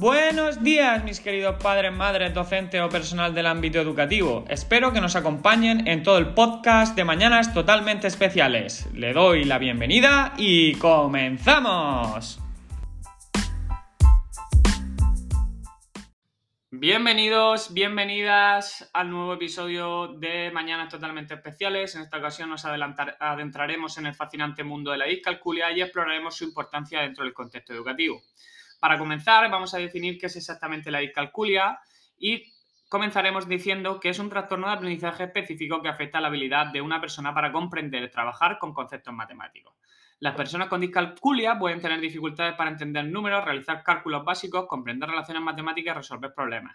Buenos días, mis queridos padres, madres, docentes o personal del ámbito educativo. Espero que nos acompañen en todo el podcast de Mañanas Totalmente Especiales. Le doy la bienvenida y comenzamos. Bienvenidos, bienvenidas al nuevo episodio de Mañanas Totalmente Especiales. En esta ocasión nos adentraremos en el fascinante mundo de la discalculia y exploraremos su importancia dentro del contexto educativo. Para comenzar, vamos a definir qué es exactamente la discalculia y comenzaremos diciendo que es un trastorno de aprendizaje específico que afecta a la habilidad de una persona para comprender y trabajar con conceptos matemáticos. Las personas con discalculia pueden tener dificultades para entender números, realizar cálculos básicos, comprender relaciones matemáticas y resolver problemas.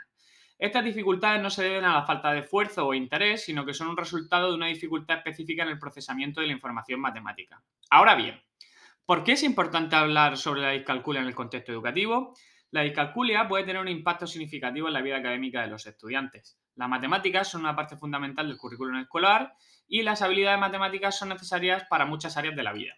Estas dificultades no se deben a la falta de esfuerzo o interés, sino que son un resultado de una dificultad específica en el procesamiento de la información matemática. Ahora bien, ¿Por qué es importante hablar sobre la discalculia en el contexto educativo? La discalculia puede tener un impacto significativo en la vida académica de los estudiantes. Las matemáticas son una parte fundamental del currículum escolar y las habilidades matemáticas son necesarias para muchas áreas de la vida.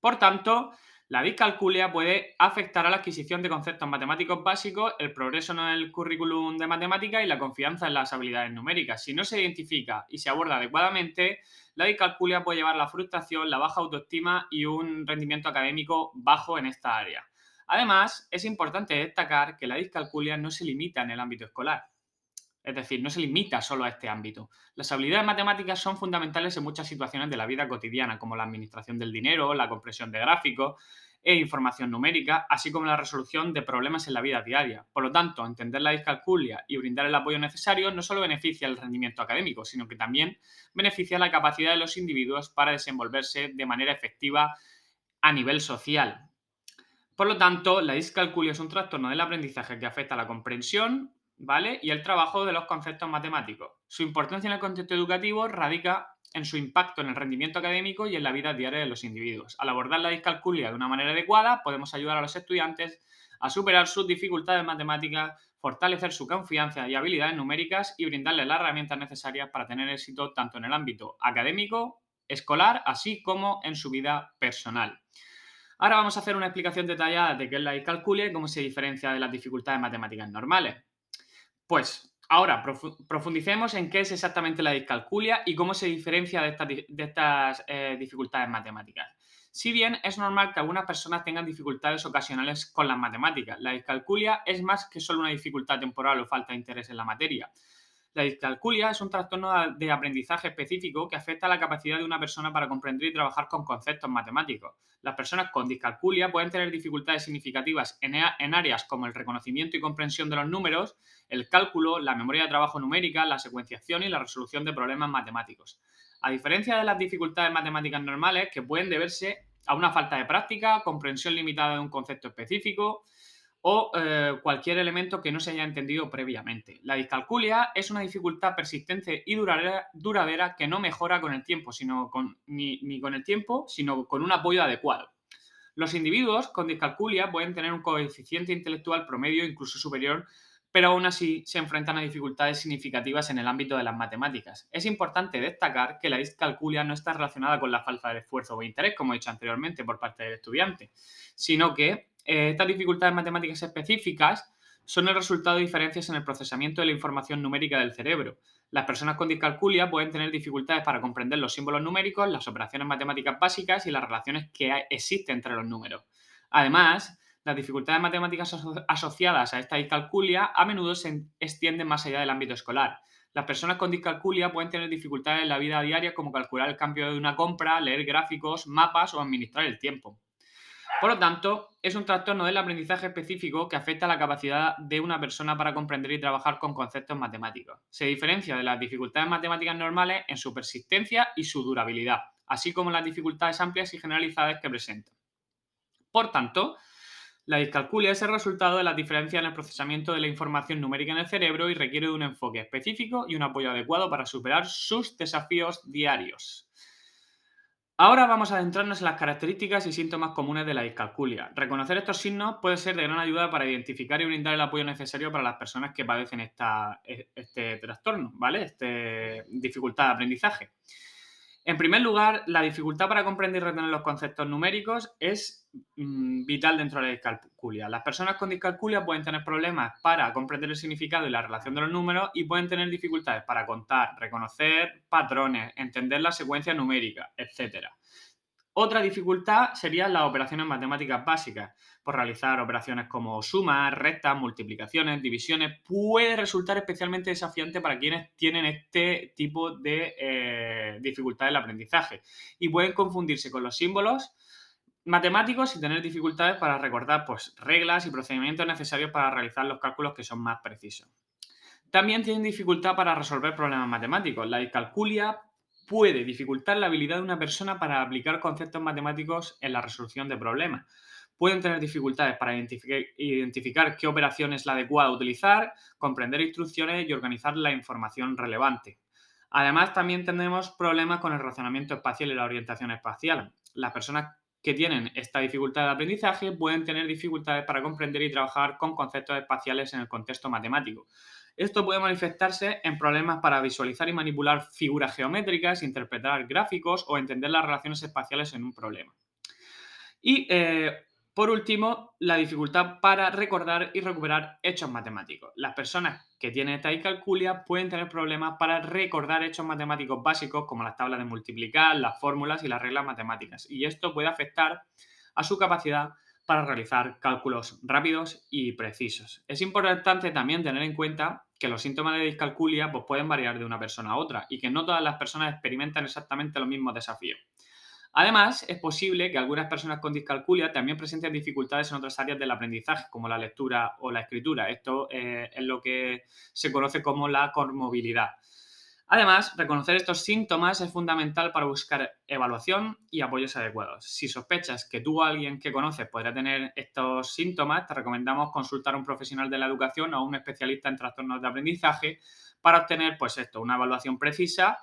Por tanto, la discalculia puede afectar a la adquisición de conceptos matemáticos básicos, el progreso en el currículum de matemática y la confianza en las habilidades numéricas. Si no se identifica y se aborda adecuadamente, la discalculia puede llevar a la frustración, la baja autoestima y un rendimiento académico bajo en esta área. Además, es importante destacar que la discalculia no se limita en el ámbito escolar. Es decir, no se limita solo a este ámbito. Las habilidades matemáticas son fundamentales en muchas situaciones de la vida cotidiana, como la administración del dinero, la compresión de gráficos e información numérica, así como la resolución de problemas en la vida diaria. Por lo tanto, entender la discalculia y brindar el apoyo necesario no solo beneficia el rendimiento académico, sino que también beneficia la capacidad de los individuos para desenvolverse de manera efectiva a nivel social. Por lo tanto, la discalculia es un trastorno del aprendizaje que afecta a la comprensión, ¿vale? Y el trabajo de los conceptos matemáticos. Su importancia en el contexto educativo radica en su impacto en el rendimiento académico y en la vida diaria de los individuos. Al abordar la discalculia de una manera adecuada, podemos ayudar a los estudiantes a superar sus dificultades matemáticas, fortalecer su confianza y habilidades numéricas y brindarles las herramientas necesarias para tener éxito tanto en el ámbito académico, escolar, así como en su vida personal. Ahora vamos a hacer una explicación detallada de qué es la discalculia y cómo se diferencia de las dificultades matemáticas normales. Pues ahora profundicemos en qué es exactamente la discalculia y cómo se diferencia de estas, eh, dificultades matemáticas. Si bien es normal que algunas personas tengan dificultades ocasionales con las matemáticas, la discalculia es más que solo una dificultad temporal o falta de interés en la materia. La discalculia es un trastorno de aprendizaje específico que afecta a la capacidad de una persona para comprender y trabajar con conceptos matemáticos. Las personas con discalculia pueden tener dificultades significativas en, áreas como el reconocimiento y comprensión de los números, el cálculo, la memoria de trabajo numérica, la secuenciación y la resolución de problemas matemáticos. A diferencia de las dificultades matemáticas normales, que pueden deberse a una falta de práctica, comprensión limitada de un concepto específico, o eh, cualquier elemento que no se haya entendido previamente. La discalculia es una dificultad persistente y duradera, que no mejora con el tiempo, sino con, ni, ni con el tiempo, sino con un apoyo adecuado. Los individuos con discalculia pueden tener un coeficiente intelectual promedio incluso superior, pero aún así se enfrentan a dificultades significativas en el ámbito de las matemáticas. Es importante destacar que la discalculia no está relacionada con la falta de esfuerzo o interés, como he dicho anteriormente, por parte del estudiante, sino que eh, estas dificultades matemáticas específicas son el resultado de diferencias en el procesamiento de la información numérica del cerebro. Las personas con discalculia pueden tener dificultades para comprender los símbolos numéricos, las operaciones matemáticas básicas y las relaciones que existen entre los números. Además, las dificultades matemáticas asociadas a esta discalculia a menudo se extienden más allá del ámbito escolar. Las personas con discalculia pueden tener dificultades en la vida diaria como calcular el cambio de una compra, leer gráficos, mapas o administrar el tiempo. Por lo tanto, es un trastorno del aprendizaje específico que afecta a la capacidad de una persona para comprender y trabajar con conceptos matemáticos. Se diferencia de las dificultades matemáticas normales en su persistencia y su durabilidad, así como las dificultades amplias y generalizadas que presenta. Por tanto, la discalculia es el resultado de las diferencias en el procesamiento de la información numérica en el cerebro y requiere de un enfoque específico y un apoyo adecuado para superar sus desafíos diarios. Ahora vamos a adentrarnos en las características y síntomas comunes de la discalculia. Reconocer estos signos puede ser de gran ayuda para identificar y brindar el apoyo necesario para las personas que padecen esta, e, este trastorno, ¿vale? Esta dificultad de aprendizaje. En primer lugar, la dificultad para comprender y retener los conceptos numéricos es mm, vital dentro de la discalculia. Las personas con discalculia pueden tener problemas para comprender el significado y la relación de los números y pueden tener dificultades para contar, reconocer patrones, entender la secuencia numérica, etc. Otra dificultad serían las operaciones matemáticas básicas. Por realizar operaciones como sumas, rectas, multiplicaciones, divisiones, puede resultar especialmente desafiante para quienes tienen este tipo de eh, dificultades en el aprendizaje y pueden confundirse con los símbolos matemáticos y tener dificultades para recordar pues, reglas y procedimientos necesarios para realizar los cálculos que son más precisos. También tienen dificultad para resolver problemas matemáticos. La discalculia puede dificultar la habilidad de una persona para aplicar conceptos matemáticos en la resolución de problemas. Pueden tener dificultades para identificar, qué operación es la adecuada a utilizar, comprender instrucciones y organizar la información relevante. Además, también tenemos problemas con el razonamiento espacial y la orientación espacial. Las personas que tienen esta dificultad de aprendizaje pueden tener dificultades para comprender y trabajar con conceptos espaciales en el contexto matemático. Esto puede manifestarse en problemas para visualizar y manipular figuras geométricas, interpretar gráficos o entender las relaciones espaciales en un problema. Y eh, por último, la dificultad para recordar y recuperar hechos matemáticos. Las personas que tienen esta discalculia pueden tener problemas para recordar hechos matemáticos básicos como las tablas de multiplicar, las fórmulas y las reglas matemáticas. Y esto puede afectar a su capacidad para realizar cálculos rápidos y precisos. Es importante también tener en cuenta que los síntomas de discalculia pues, pueden variar de una persona a otra y que no todas las personas experimentan exactamente los mismos desafíos. Además, es posible que algunas personas con discalculia también presenten dificultades en otras áreas del aprendizaje, como la lectura o la escritura. Esto eh, es lo que se conoce como la conmovilidad. Además, reconocer estos síntomas es fundamental para buscar evaluación y apoyos adecuados. Si sospechas que tú o alguien que conoces podría tener estos síntomas, te recomendamos consultar a un profesional de la educación o a un especialista en trastornos de aprendizaje para obtener, pues esto, una evaluación precisa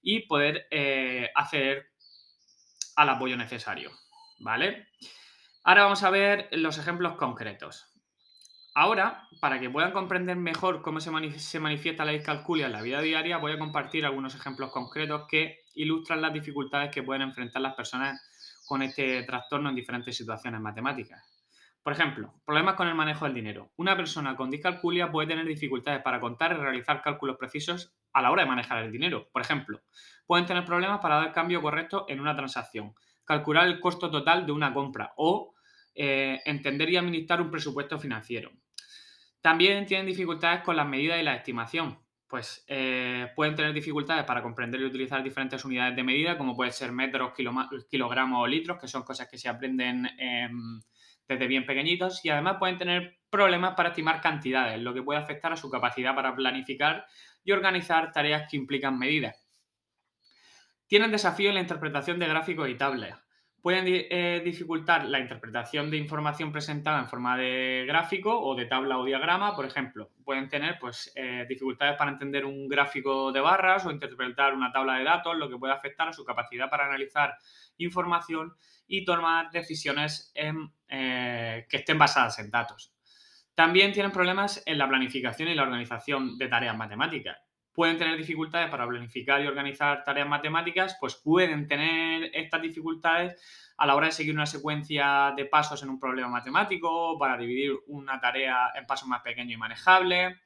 y poder eh, acceder al apoyo necesario. ¿Vale? Ahora vamos a ver los ejemplos concretos. Ahora, para que puedan comprender mejor cómo se, manifiesta la discalculia en la vida diaria, voy a compartir algunos ejemplos concretos que ilustran las dificultades que pueden enfrentar las personas con este trastorno en diferentes situaciones matemáticas. Por ejemplo, problemas con el manejo del dinero. Una persona con discalculia puede tener dificultades para contar y realizar cálculos precisos a la hora de manejar el dinero. Por ejemplo, pueden tener problemas para dar cambio correcto en una transacción, calcular el costo total de una compra o eh, entender y administrar un presupuesto financiero. También tienen dificultades con las medidas y la estimación. Pues eh, pueden tener dificultades para comprender y utilizar diferentes unidades de medida, como pueden ser metros, kilogramos o litros, que son cosas que se aprenden em, desde bien pequeñitos. Y además pueden tener problemas para estimar cantidades, lo que puede afectar a su capacidad para planificar y organizar tareas que implican medidas. Tienen desafío en la interpretación de gráficos y tablas pueden eh, dificultar la interpretación de información presentada en forma de gráfico o de tabla o diagrama, por ejemplo. Pueden tener pues, eh, dificultades para entender un gráfico de barras o interpretar una tabla de datos, lo que puede afectar a su capacidad para analizar información y tomar decisiones eh, que estén basadas en datos. También tienen problemas en la planificación y la organización de tareas matemáticas pueden tener dificultades para planificar y organizar tareas matemáticas, pues pueden tener estas dificultades a la hora de seguir una secuencia de pasos en un problema matemático, para dividir una tarea en pasos más pequeños y manejables.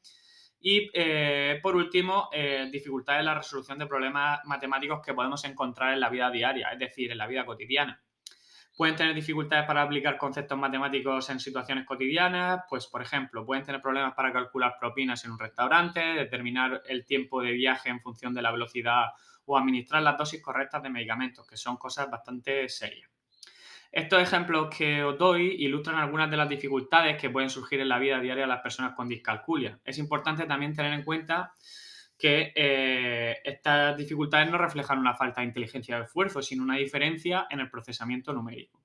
Y eh, por último, eh, dificultades en la resolución de problemas matemáticos que podemos encontrar en la vida diaria, es decir, en la vida cotidiana. Pueden tener dificultades para aplicar conceptos matemáticos en situaciones cotidianas, pues por ejemplo, pueden tener problemas para calcular propinas en un restaurante, determinar el tiempo de viaje en función de la velocidad o administrar las dosis correctas de medicamentos, que son cosas bastante serias. Estos ejemplos que os doy ilustran algunas de las dificultades que pueden surgir en la vida diaria de las personas con discalculia. Es importante también tener en cuenta que eh, estas dificultades no reflejan una falta de inteligencia de esfuerzo, sino una diferencia en el procesamiento numérico.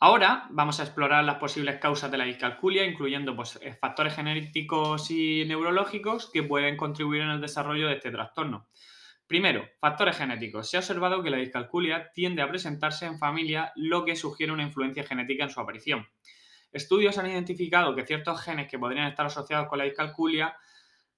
Ahora vamos a explorar las posibles causas de la discalculia, incluyendo pues, eh, factores genéticos y neurológicos que pueden contribuir en el desarrollo de este trastorno. Primero, factores genéticos. Se ha observado que la discalculia tiende a presentarse en familia, lo que sugiere una influencia genética en su aparición. Estudios han identificado que ciertos genes que podrían estar asociados con la discalculia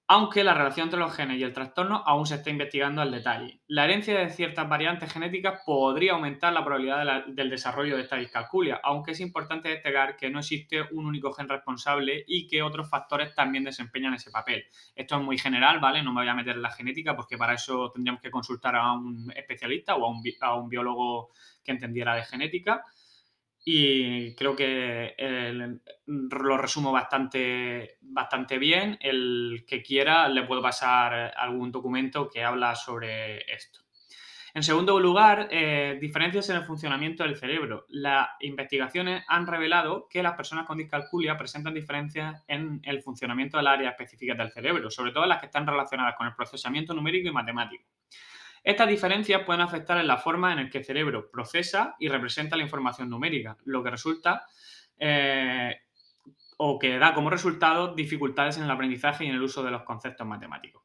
aunque la relación entre los genes y el trastorno aún se está investigando al detalle. La herencia de ciertas variantes genéticas podría aumentar la probabilidad del desarrollo de esta discalculia, aunque es importante destacar que no existe un único gen responsable y que otros factores también desempeñan ese papel. Esto es muy general, ¿vale? No me voy a meter en la genética porque para eso tendríamos que consultar a un especialista o a un, a un biólogo que entendiera de genética y creo que lo resumo bastante, bastante bien. El que quiera le puedo pasar algún documento que habla sobre esto. En segundo lugar, eh, diferencias en el funcionamiento del cerebro. Las investigaciones han revelado que las personas con discalculia presentan diferencias en el funcionamiento del área específica del cerebro, sobre todo las que están relacionadas con el procesamiento numérico y matemático. Estas diferencias pueden afectar en la forma en la que el cerebro procesa y representa la información numérica, lo que resulta eh, o que da como resultado dificultades en el aprendizaje y en el uso de los conceptos matemáticos.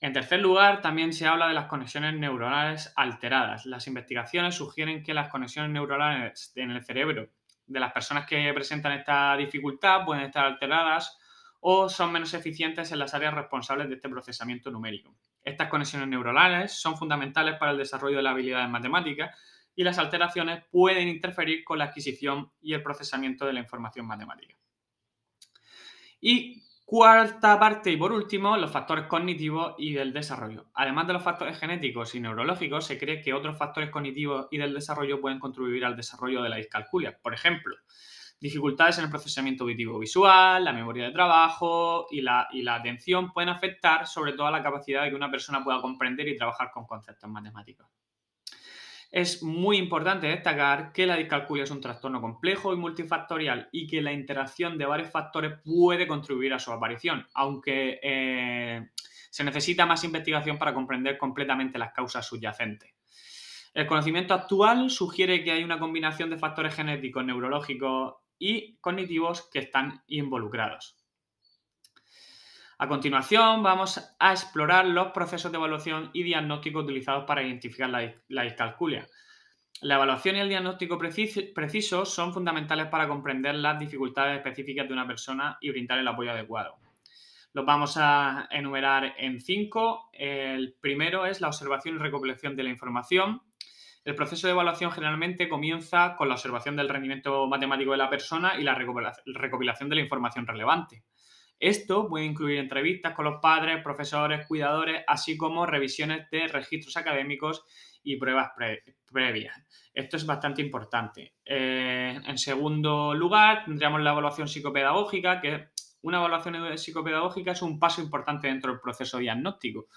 En tercer lugar, también se habla de las conexiones neuronales alteradas. Las investigaciones sugieren que las conexiones neuronales en el cerebro de las personas que presentan esta dificultad pueden estar alteradas o son menos eficientes en las áreas responsables de este procesamiento numérico. Estas conexiones neuronales son fundamentales para el desarrollo de las habilidades matemáticas y las alteraciones pueden interferir con la adquisición y el procesamiento de la información matemática. Y cuarta parte y por último, los factores cognitivos y del desarrollo. Además de los factores genéticos y neurológicos, se cree que otros factores cognitivos y del desarrollo pueden contribuir al desarrollo de la discalculia. Por ejemplo, Dificultades en el procesamiento auditivo visual, la memoria de trabajo y la, y la atención pueden afectar sobre todo a la capacidad de que una persona pueda comprender y trabajar con conceptos matemáticos. Es muy importante destacar que la discalculia es un trastorno complejo y multifactorial y que la interacción de varios factores puede contribuir a su aparición, aunque eh, se necesita más investigación para comprender completamente las causas subyacentes. El conocimiento actual sugiere que hay una combinación de factores genéticos, neurológicos y cognitivos que están involucrados. A continuación, vamos a explorar los procesos de evaluación y diagnóstico utilizados para identificar la, discalculia. La evaluación y el diagnóstico preciso, son fundamentales para comprender las dificultades específicas de una persona y brindar el apoyo adecuado. Los vamos a enumerar en cinco. El primero es la observación y recopilación de la información. El proceso de evaluación generalmente comienza con la observación del rendimiento matemático de la persona y la recopilación de la información relevante. Esto puede incluir entrevistas con los padres, profesores, cuidadores, así como revisiones de registros académicos y pruebas previas. Esto es bastante importante. Eh, en segundo lugar, tendríamos la evaluación psicopedagógica, que una evaluación psicopedagógica es un paso importante dentro del proceso diagnóstico,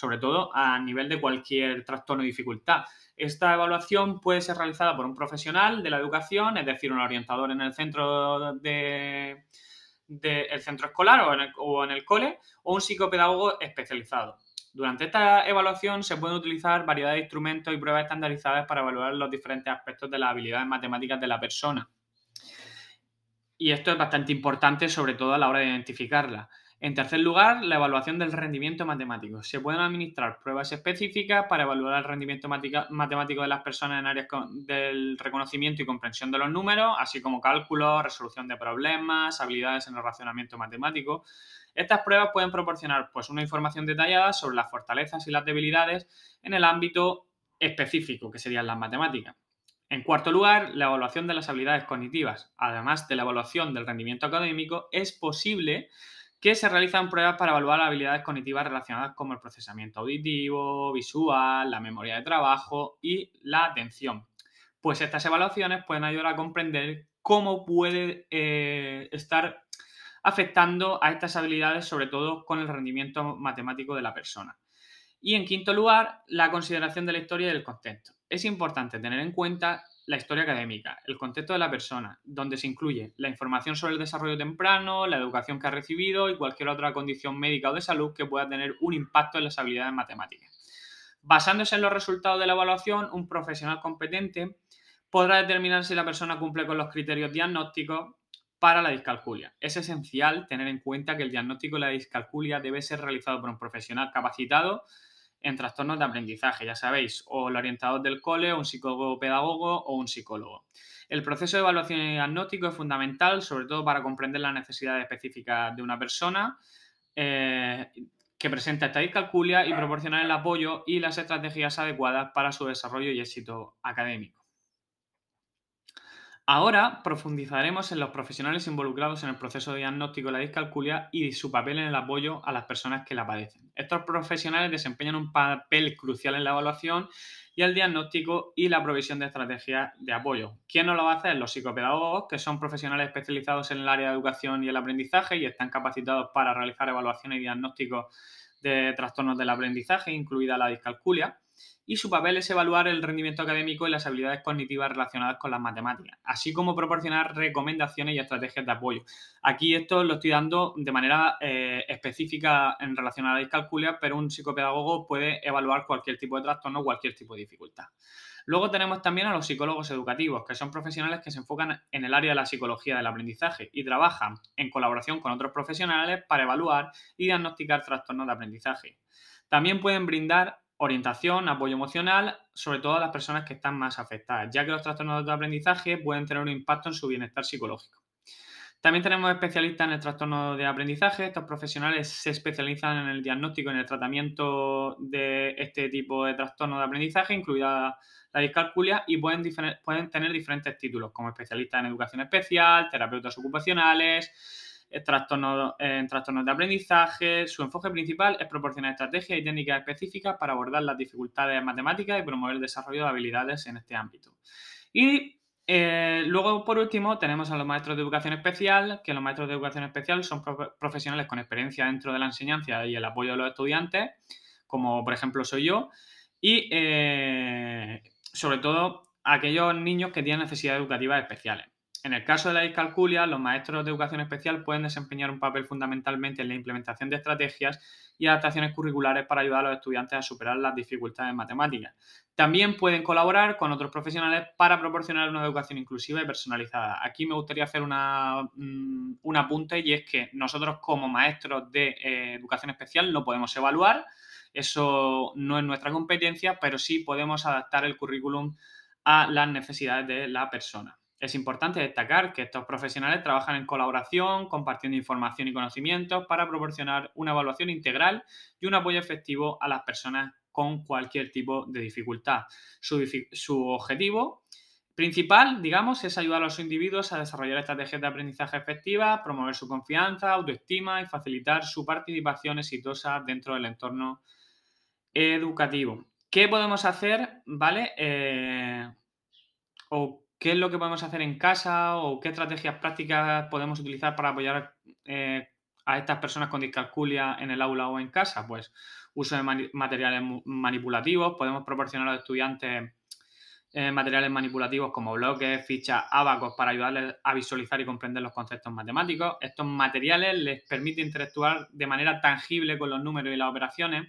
sobre todo a nivel de cualquier trastorno o dificultad. Esta evaluación puede ser realizada por un profesional de la educación, es decir, un orientador en el centro de, centro escolar o en, el, o en el cole, o un psicopedagogo especializado. Durante esta evaluación se pueden utilizar variedad de instrumentos y pruebas estandarizadas para evaluar los diferentes aspectos de las habilidades matemáticas de la persona. Y esto es bastante importante, sobre todo a la hora de identificarla. En tercer lugar, la evaluación del rendimiento matemático. Se pueden administrar pruebas específicas para evaluar el rendimiento matemático de las personas en áreas del reconocimiento y comprensión de los números, así como cálculo, resolución de problemas, habilidades en el racionamiento matemático. Estas pruebas pueden proporcionar pues, una información detallada sobre las fortalezas y las debilidades en el ámbito específico, que serían las matemáticas. En cuarto lugar, la evaluación de las habilidades cognitivas. Además de la evaluación del rendimiento académico, es posible que se realizan pruebas para evaluar habilidades cognitivas relacionadas con el procesamiento auditivo, visual, la memoria de trabajo y la atención. Pues estas evaluaciones pueden ayudar a comprender cómo puede eh, estar afectando a estas habilidades, sobre todo con el rendimiento matemático de la persona. Y en quinto lugar, la consideración de la historia y del contexto. Es importante tener en cuenta la historia académica, el contexto de la persona, donde se incluye la información sobre el desarrollo temprano, la educación que ha recibido y cualquier otra condición médica o de salud que pueda tener un impacto en las habilidades matemáticas. Basándose en los resultados de la evaluación, un profesional competente podrá determinar si la persona cumple con los criterios diagnósticos para la discalculia. Es esencial tener en cuenta que el diagnóstico de la discalculia debe ser realizado por un profesional capacitado en trastornos de aprendizaje, ya sabéis, o el orientador del cole, un psicólogo pedagogo o un psicólogo. El proceso de evaluación y diagnóstico es fundamental, sobre todo para comprender las necesidades específicas de una persona eh, que presenta esta discalculia y proporcionar el apoyo y las estrategias adecuadas para su desarrollo y éxito académico. Ahora profundizaremos en los profesionales involucrados en el proceso de diagnóstico de la discalculia y su papel en el apoyo a las personas que la padecen. Estos profesionales desempeñan un papel crucial en la evaluación y el diagnóstico y la provisión de estrategias de apoyo. ¿Quién no lo va a hacer? Los psicopedagogos, que son profesionales especializados en el área de educación y el aprendizaje y están capacitados para realizar evaluaciones y diagnósticos de trastornos del aprendizaje, incluida la discalculia y su papel es evaluar el rendimiento académico y las habilidades cognitivas relacionadas con las matemáticas, así como proporcionar recomendaciones y estrategias de apoyo. Aquí esto lo estoy dando de manera eh, específica en relación a la discalculia, pero un psicopedagogo puede evaluar cualquier tipo de trastorno, cualquier tipo de dificultad. Luego tenemos también a los psicólogos educativos, que son profesionales que se enfocan en el área de la psicología del aprendizaje y trabajan en colaboración con otros profesionales para evaluar y diagnosticar trastornos de aprendizaje. También pueden brindar orientación, apoyo emocional, sobre todo a las personas que están más afectadas, ya que los trastornos de aprendizaje pueden tener un impacto en su bienestar psicológico. También tenemos especialistas en el trastorno de aprendizaje. Estos profesionales se especializan en el diagnóstico y en el tratamiento de este tipo de trastorno de aprendizaje, incluida la discalculia, y pueden, tener diferentes títulos, como especialistas en educación especial, terapeutas ocupacionales, trastornos, en trastornos de aprendizaje. Su enfoque principal es proporcionar estrategias y técnicas específicas para abordar las dificultades matemáticas y promover el desarrollo de habilidades en este ámbito. Y eh, luego, por último, tenemos a los maestros de educación especial, que los maestros de educación especial son profesionales con experiencia dentro de la enseñanza y el apoyo de los estudiantes, como por ejemplo soy yo, y eh, sobre todo aquellos niños que tienen necesidades educativas especiales. En el caso de la discalculia, los maestros de educación especial pueden desempeñar un papel fundamentalmente en la implementación de estrategias y adaptaciones curriculares para ayudar a los estudiantes a superar las dificultades matemáticas. También pueden colaborar con otros profesionales para proporcionar una educación inclusiva y personalizada. Aquí me gustaría hacer una, mm, un apunte y es que nosotros como maestros de eh, educación especial no podemos evaluar, eso no es nuestra competencia, pero sí podemos adaptar el currículum a las necesidades de la persona. Es importante destacar que estos profesionales trabajan en colaboración, compartiendo información y conocimientos para proporcionar una evaluación integral y un apoyo efectivo a las personas con cualquier tipo de dificultad. Su, objetivo principal, digamos, es ayudar a los individuos a desarrollar estrategias de aprendizaje efectivas, promover su confianza, autoestima y facilitar su participación exitosa dentro del entorno educativo. ¿Qué podemos hacer, vale? Eh, o qué es lo que podemos hacer en casa o qué estrategias prácticas podemos utilizar para apoyar eh, a estas personas con discalculia en el aula o en casa. Pues uso de materiales manipulativos, podemos proporcionar a los estudiantes eh, materiales manipulativos como bloques, fichas, abacos para ayudarles a visualizar y comprender los conceptos matemáticos. Estos materiales les permiten interactuar de manera tangible con los números y las operaciones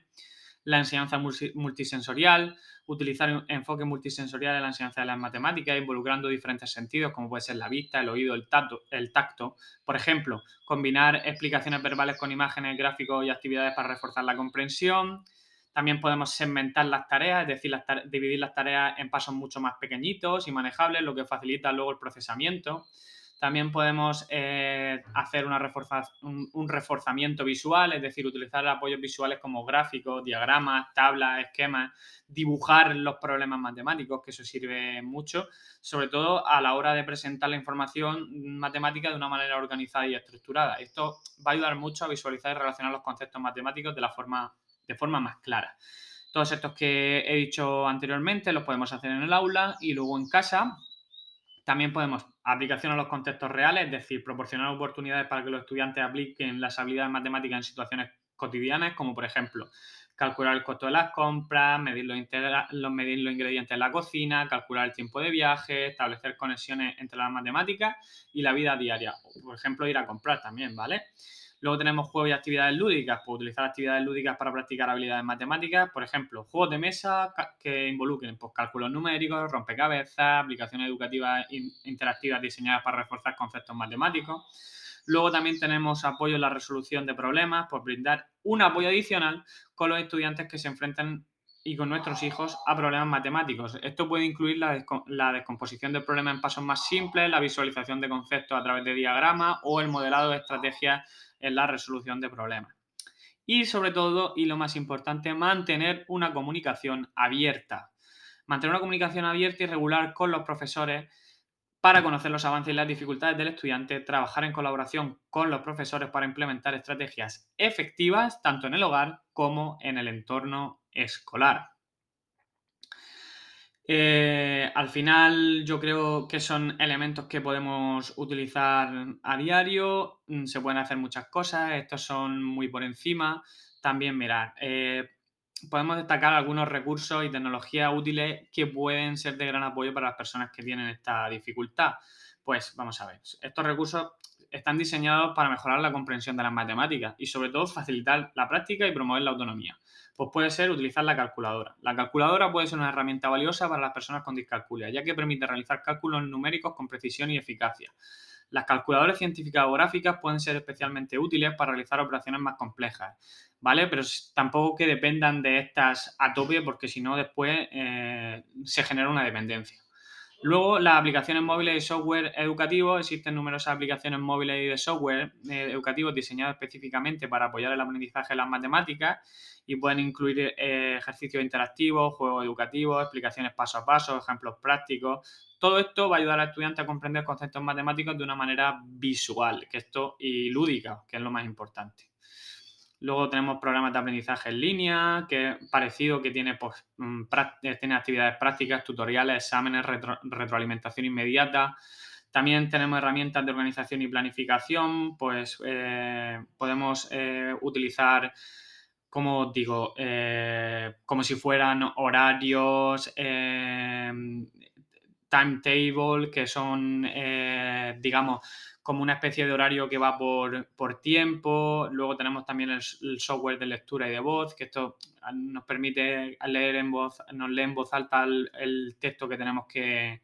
la enseñanza multisensorial, utilizar enfoque multisensorial en la enseñanza de las matemáticas, involucrando diferentes sentidos, como puede ser la vista, el oído, el tacto, el tacto. Por ejemplo, combinar explicaciones verbales con imágenes, gráficos y actividades para reforzar la comprensión. También podemos segmentar las tareas, es decir, dividir las tareas en pasos mucho más pequeñitos y manejables, lo que facilita luego el procesamiento. También podemos eh, hacer una un, reforzamiento visual, es decir, utilizar apoyos visuales como gráficos, diagramas, tablas, esquemas, dibujar los problemas matemáticos, que eso sirve mucho, sobre todo a la hora de presentar la información matemática de una manera organizada y estructurada. Esto va a ayudar mucho a visualizar y relacionar los conceptos matemáticos de, la forma, de forma más clara. Todos estos que he dicho anteriormente los podemos hacer en el aula y luego en casa también podemos aplicación a los contextos reales, es decir, proporcionar oportunidades para que los estudiantes apliquen las habilidades matemáticas en situaciones cotidianas, como por ejemplo calcular el costo de las compras, medir los, medir los ingredientes en la cocina, calcular el tiempo de viaje, establecer conexiones entre las matemáticas y la vida diaria. Por ejemplo, ir a comprar también, ¿vale? Luego tenemos juegos y actividades lúdicas, pues utilizar actividades lúdicas para practicar habilidades matemáticas, por ejemplo, juegos de mesa que involucren pues, cálculos numéricos, rompecabezas, aplicaciones educativas interactivas diseñadas para reforzar conceptos matemáticos. Luego también tenemos apoyo en la resolución de problemas, por brindar un apoyo adicional con los estudiantes que se enfrentan y con nuestros hijos a problemas matemáticos. Esto puede incluir la, la, descomposición del problema en pasos más simples, la visualización de conceptos a través de diagramas o el modelado de estrategias en la resolución de problemas. Y sobre todo, y lo más importante, mantener una comunicación abierta. Mantener una comunicación abierta y regular con los profesores para conocer los avances y las dificultades del estudiante, trabajar en colaboración con los profesores para implementar estrategias efectivas tanto en el hogar como en el entorno escolar. Eh, al final yo creo que son elementos que podemos utilizar a diario, mm, se pueden hacer muchas cosas, estos son muy por encima. También mirar, eh, podemos destacar algunos recursos y tecnologías útiles que pueden ser de gran apoyo para las personas que tienen esta dificultad. Pues vamos a ver, estos recursos están diseñados para mejorar la comprensión de las matemáticas y sobre todo facilitar la práctica y promover la autonomía. Pues puede ser utilizar la calculadora. La calculadora puede ser una herramienta valiosa para las personas con discalculia, ya que permite realizar cálculos numéricos con precisión y eficacia. Las calculadoras científicas o gráficas pueden ser especialmente útiles para realizar operaciones más complejas, ¿vale? Pero tampoco que dependan de estas a tope porque si no después eh, se genera una dependencia. Luego, las aplicaciones móviles y software educativo. Existen numerosas aplicaciones móviles y de software eh, educativos diseñados específicamente para apoyar el aprendizaje de las matemáticas y pueden incluir eh, ejercicios interactivos, juegos educativos, explicaciones paso a paso, ejemplos prácticos. Todo esto va a ayudar al estudiante a comprender conceptos matemáticos de una manera visual, que esto y lúdica, que es lo más importante. Luego tenemos programas de aprendizaje en línea, que parecido, que tiene, pues, mm, eh, tiene actividades prácticas, tutoriales, exámenes, retroalimentación inmediata. También tenemos herramientas de organización y planificación, pues eh, podemos eh, utilizar, como digo, como si fueran horarios, timetable, que son, digamos, como una especie de horario que va por, tiempo. Luego tenemos también el, software de lectura y de voz, que esto nos permite leer en voz, nos lee en voz alta el, texto que tenemos que,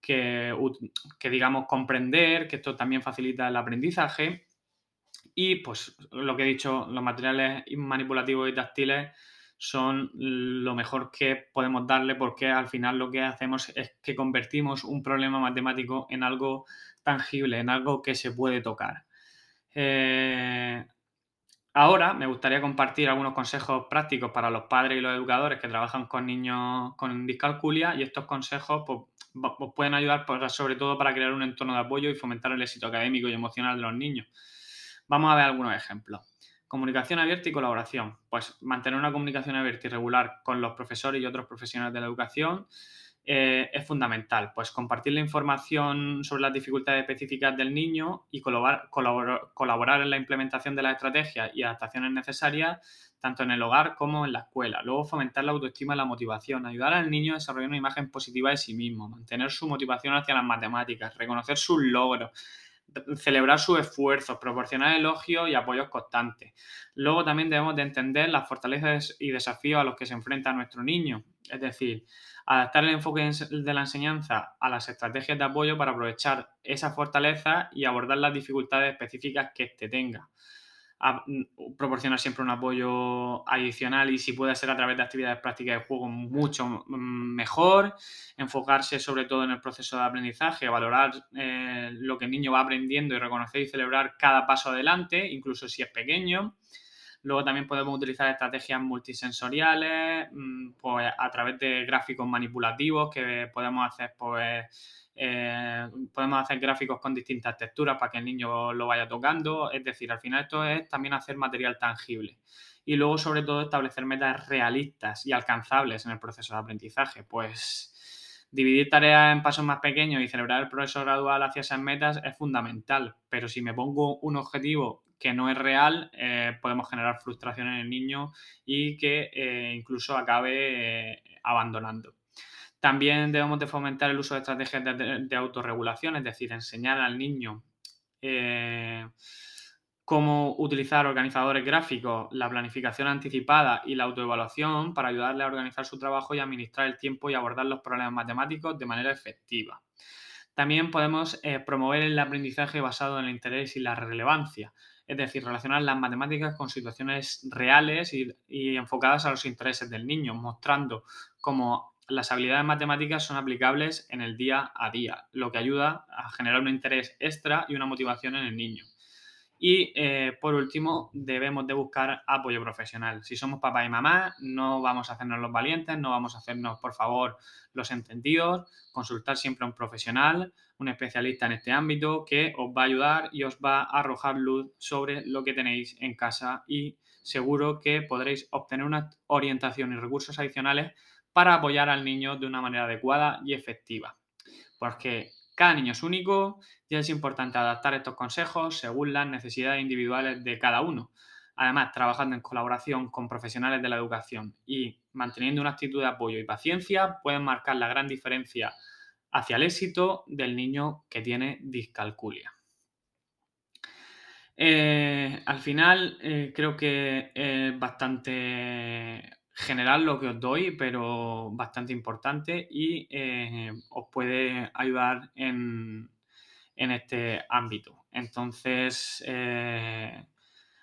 que, digamos, comprender, que esto también facilita el aprendizaje. Y pues lo que he dicho, los materiales manipulativos y táctiles son lo mejor que podemos darle porque al final lo que hacemos es que convertimos un problema matemático en algo tangible, en algo que se puede tocar. Eh, ahora me gustaría compartir algunos consejos prácticos para los padres y los educadores que trabajan con niños con discalculia y estos consejos pues, pues pueden ayudar sobre todo para crear un entorno de apoyo y fomentar el éxito académico y emocional de los niños. Vamos a ver algunos ejemplos. Comunicación abierta y colaboración. Pues mantener una comunicación abierta y regular con los profesores y otros profesionales de la educación eh, es fundamental. Pues compartir la información sobre las dificultades específicas del niño y colaborar, colaborar, en la implementación de las estrategias y adaptaciones necesarias tanto en el hogar como en la escuela. Luego fomentar la autoestima y la motivación, ayudar al niño a desarrollar una imagen positiva de sí mismo, mantener su motivación hacia las matemáticas, reconocer sus logros, celebrar sus esfuerzos, proporcionar elogios y apoyos constantes. Luego también debemos de entender las fortalezas y desafíos a los que se enfrenta nuestro niño, es decir, adaptar el enfoque de la enseñanza a las estrategias de apoyo para aprovechar esa fortaleza y abordar las dificultades específicas que éste tenga. Mm, proporcionar siempre un apoyo adicional y si puede ser a través de actividades prácticas de juego mucho mm, mejor, enfocarse sobre todo en el proceso de aprendizaje, valorar eh, lo que el niño va aprendiendo y reconocer y celebrar cada paso adelante, incluso si es pequeño. Luego también podemos utilizar estrategias multisensoriales, mm, pues a través de gráficos manipulativos que podemos hacer pues eh, podemos hacer gráficos con distintas texturas para que el niño lo vaya tocando. Es decir, al final esto es también hacer material tangible. Y luego, sobre todo, establecer metas realistas y alcanzables en el proceso de aprendizaje. Pues dividir tareas en pasos más pequeños y celebrar el progreso gradual hacia esas metas es fundamental. Pero si me pongo un objetivo que no es real, eh, podemos generar frustración en el niño y que eh, incluso acabe abandonando. También debemos de fomentar el uso de estrategias de, autorregulación, es decir, enseñar al niño eh, cómo utilizar organizadores gráficos, la planificación anticipada y la autoevaluación para ayudarle a organizar su trabajo y administrar el tiempo y abordar los problemas matemáticos de manera efectiva. También podemos eh, promover el aprendizaje basado en el interés y la relevancia, es decir, relacionar las matemáticas con situaciones reales y enfocadas a los intereses del niño, mostrando cómo las habilidades matemáticas son aplicables en el día a día, lo que ayuda a generar un interés extra y una motivación en el niño. Y eh, por último, debemos de buscar apoyo profesional. Si somos papá y mamá, no vamos a hacernos los valientes, no vamos a hacernos, por favor, los entendidos. Consultar siempre a un profesional, un especialista en este ámbito que os va a ayudar y os va a arrojar luz sobre lo que tenéis en casa y seguro que podréis obtener una orientación y recursos adicionales para apoyar al niño de una manera adecuada y efectiva. Porque cada niño es único y es importante adaptar estos consejos según las necesidades individuales de cada uno. Además, trabajando en colaboración con profesionales de la educación y manteniendo una actitud de apoyo y paciencia, pueden marcar la gran diferencia hacia el éxito del niño que tiene discalculia. Eh, al final, eh, creo que es bastante general lo que os doy, pero bastante importante y eh, os puede ayudar en, este ámbito. Entonces, eh,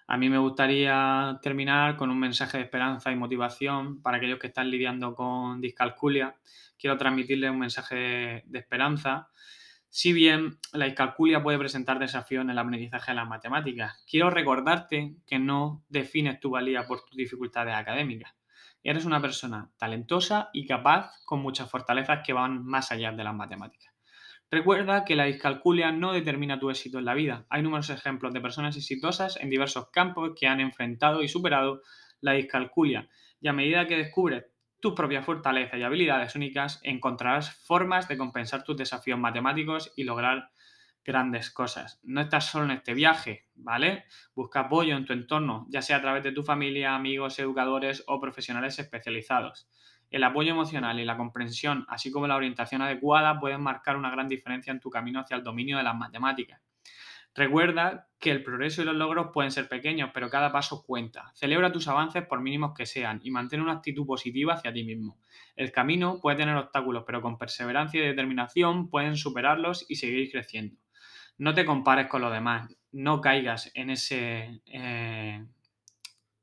a mí me gustaría terminar con un mensaje de esperanza y motivación para aquellos que están lidiando con discalculia. Quiero transmitirles un mensaje de esperanza. Si bien la discalculia puede presentar desafíos en el aprendizaje de las matemáticas, quiero recordarte que no defines tu valía por tus dificultades académicas Eres una persona talentosa y capaz con muchas fortalezas que van más allá de las matemáticas. Recuerda que la discalculia no determina tu éxito en la vida. Hay numerosos ejemplos de personas exitosas en diversos campos que han enfrentado y superado la discalculia. Y a medida que descubres tus propias fortalezas y habilidades únicas, encontrarás formas de compensar tus desafíos matemáticos y lograr grandes cosas. No estás solo en este viaje, ¿vale? Busca apoyo en tu entorno, ya sea a través de tu familia, amigos, educadores o profesionales especializados. El apoyo emocional y la comprensión, así como la orientación adecuada, pueden marcar una gran diferencia en tu camino hacia el dominio de las matemáticas. Recuerda que el progreso y los logros pueden ser pequeños, pero cada paso cuenta. Celebra tus avances por mínimos que sean y mantén una actitud positiva hacia ti mismo. El camino puede tener obstáculos, pero con perseverancia y determinación pueden superarlos y seguir creciendo no te compares con los demás, no caigas en ese, eh,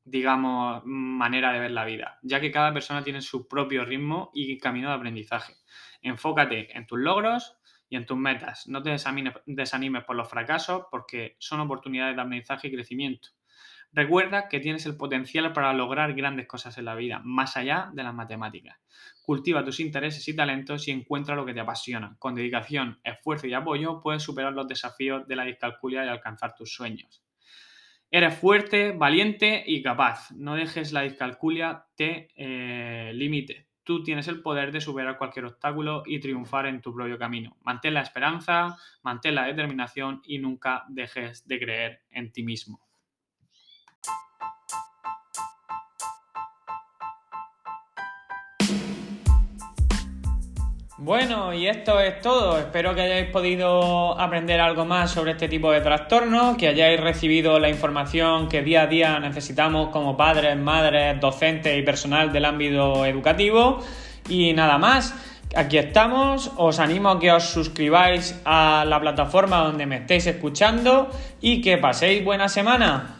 digamos, manera de ver la vida, ya que cada persona tiene su propio ritmo y camino de aprendizaje. Enfócate en tus logros y en tus metas. No te desanimes por los fracasos porque son oportunidades de aprendizaje y crecimiento. Recuerda que tienes el potencial para lograr grandes cosas en la vida, más allá de las matemáticas. Cultiva tus intereses y talentos y encuentra lo que te apasiona. Con dedicación, esfuerzo y apoyo puedes superar los desafíos de la discalculia y alcanzar tus sueños. Eres fuerte, valiente y capaz. No dejes la discalculia te eh, limite. Tú tienes el poder de superar cualquier obstáculo y triunfar en tu propio camino. Mantén la esperanza, mantén la determinación y nunca dejes de creer en ti mismo. Bueno, y esto es todo. Espero que hayáis podido aprender algo más sobre este tipo de trastornos, que hayáis recibido la información que día a día necesitamos como padres, madres, docentes y personal del ámbito educativo. Y nada más, aquí estamos. Os animo a que os suscribáis a la plataforma donde me estéis escuchando y que paséis buena semana.